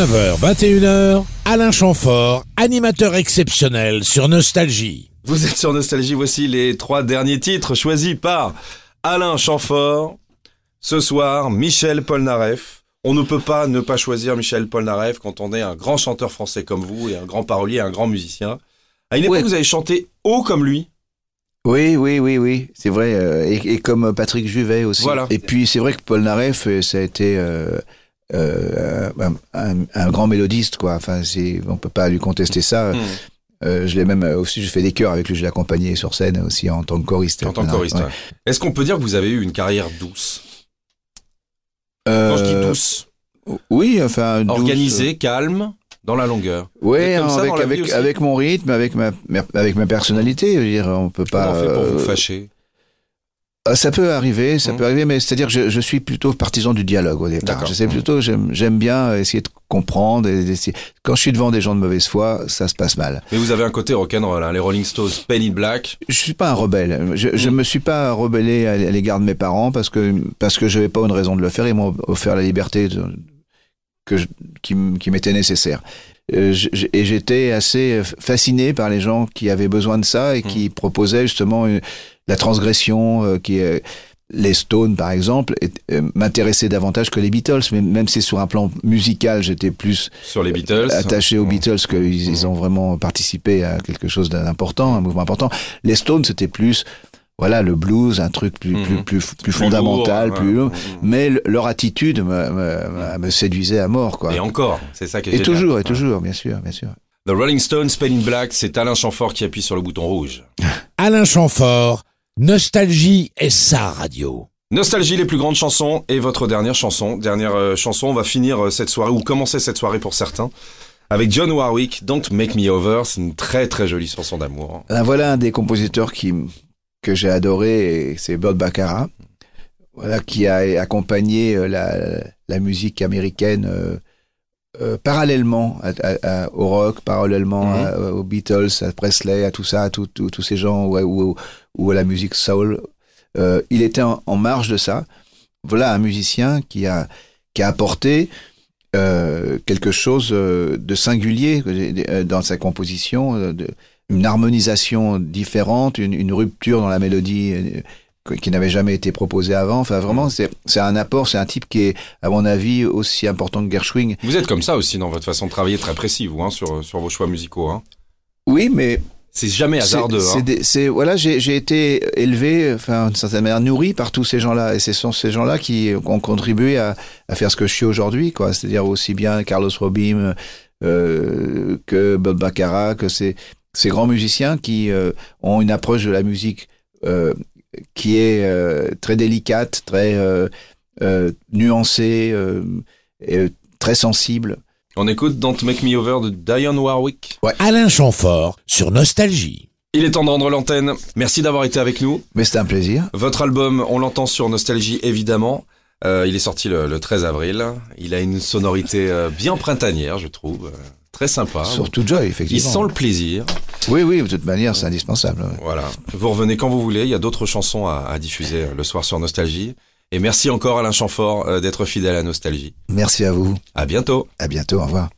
19h, 21h, Alain Chamfort, animateur exceptionnel sur Nostalgie. Vous êtes sur Nostalgie, voici les trois derniers titres choisis par Alain Chamfort. Ce soir, Michel Polnareff. On ne peut pas ne pas choisir Michel Polnareff quand on est un grand chanteur français comme vous et un grand parolier, un grand musicien. À une époque, Ouais. vous avez chanté haut comme lui. Oui, oui, oui, oui, c'est vrai. euh, et, et comme Patrick Juvet aussi. Voilà. Et puis c'est vrai que Paul Naref, euh, ça a été euh, euh, un, grand mélodiste, quoi. Enfin, on peut pas lui contester ça. Hmm. Euh, je l'ai même euh, aussi, je fais des chœurs avec lui, je l'ai accompagné sur scène aussi en tant que choriste. En tant que choriste. Ouais. Est-ce qu'on peut dire que vous avez eu une carrière douce? Quand je dis douce, Oui, enfin. douce, organisée, calme, dans la longueur. ça avec, avec, mon rythme, avec ma, avec ma personnalité. Je veux dire, on peut pas. Comment on fait pour vous fâcher? Ça peut arriver, ça Mhm. peut arriver, mais c'est-à-dire que je, je suis plutôt partisan du dialogue au départ. Je sais plutôt, j'aime j'aime bien essayer de comprendre. Et Quand je suis devant des gens de mauvaise foi, ça se passe mal. Mais vous avez un côté rock'n'roll, hein, les Rolling Stones, Penny Black. Je suis pas un rebelle. Je, je Mhm. me suis pas rebellé à, l'égard de mes parents parce que parce que j'avais pas une raison de le faire. Ils m'ont offert la liberté de- que je- qui m'était nécessaire. Euh, et j'étais assez fasciné par les gens qui avaient besoin de ça et qui proposaient justement une- la transgression, euh, qui est les Stones, par exemple, euh, m'intéressaient davantage que les Beatles, mais même si sur un plan musical, j'étais plus Sur les Beatles. attaché aux Mmh. Beatles qu'ils ils ont vraiment participé à quelque chose d'important, un mouvement important. Les Stones, c'était plus, voilà, le blues, un truc plus, plus, Mhm. plus, plus, fondamental, lourd, plus lourd. Mhm. Mais le- leur attitude me, me, me- me séduisait à mort, quoi. Et encore, c'est ça qui est Et génial. toujours, et toujours, bien sûr, bien sûr. The Rolling Stones, Penny Black, c'est Alain Chamfort qui appuie sur le bouton rouge. Alain Chamfort, Nostalgie est sa radio. Nostalgie, les plus grandes chansons et votre dernière chanson. Dernière euh, chanson, on va finir euh, cette soirée, ou commencer cette soirée pour certains, avec John Warwick, Don't Make Me Over. C'est une très très jolie chanson d'amour. Là, voilà un des compositeurs qui, que j'ai adoré, c'est Burt Baccarat, voilà, qui a accompagné euh, la, la musique américaine euh, euh, parallèlement à- à- à- au rock, parallèlement Mhm. aux Beatles, à Presley, à tout ça, à tous ces gens, ou, à- ou- ou à la musique soul. Euh, il était en, en marge de ça. Voilà un musicien qui a, qui a apporté quelque chose de singulier dans sa composition, de, une harmonisation différente, une, une rupture dans la mélodie euh, qui n'avait jamais été proposée avant. Enfin, vraiment, c'est c'est un apport, c'est un type qui est, à mon avis, aussi important que Gershwin. Vous êtes comme ça aussi dans votre façon de travailler, très précis, vous, hein, sur, sur vos choix musicaux. Hein. Oui, mais C'est jamais c'est- hasardeux. c'est Hein. des- c'est- voilà, j'ai j'ai été élevé, enfin, d'une certaine manière, nourri par tous ces gens-là, et ce sont ces gens-là qui ont contribué à, à faire ce que je suis aujourd'hui, quoi. C'est-à-dire aussi bien Carlos Robim euh, que Bob Baccarat, que ces, ces grands musiciens qui euh, ont une approche de la musique euh, qui est euh, très délicate, très euh, euh, nuancée, euh, et, euh, très sensible. On écoute Don't Make Me Over de Diane Warwick. Alain Chamfort sur Nostalgie. Il est temps de rendre l'antenne. Merci d'avoir été avec nous. Mais c'est un plaisir. Votre album, on l'entend sur Nostalgie évidemment. Euh, il est sorti le, le 13 avril. Il a une sonorité euh, bien printanière, je trouve. Euh, très sympa. Surtout Joy, Il effectivement. sent le plaisir. Oui, oui, de toute manière, c'est indispensable. Voilà. Vous revenez quand vous voulez. Il y a d'autres chansons à, à diffuser euh, le soir sur Nostalgie. Et merci encore Alain Chamfort euh, d'être fidèle à Nostalgie. Merci à vous. À bientôt. À bientôt. Au revoir.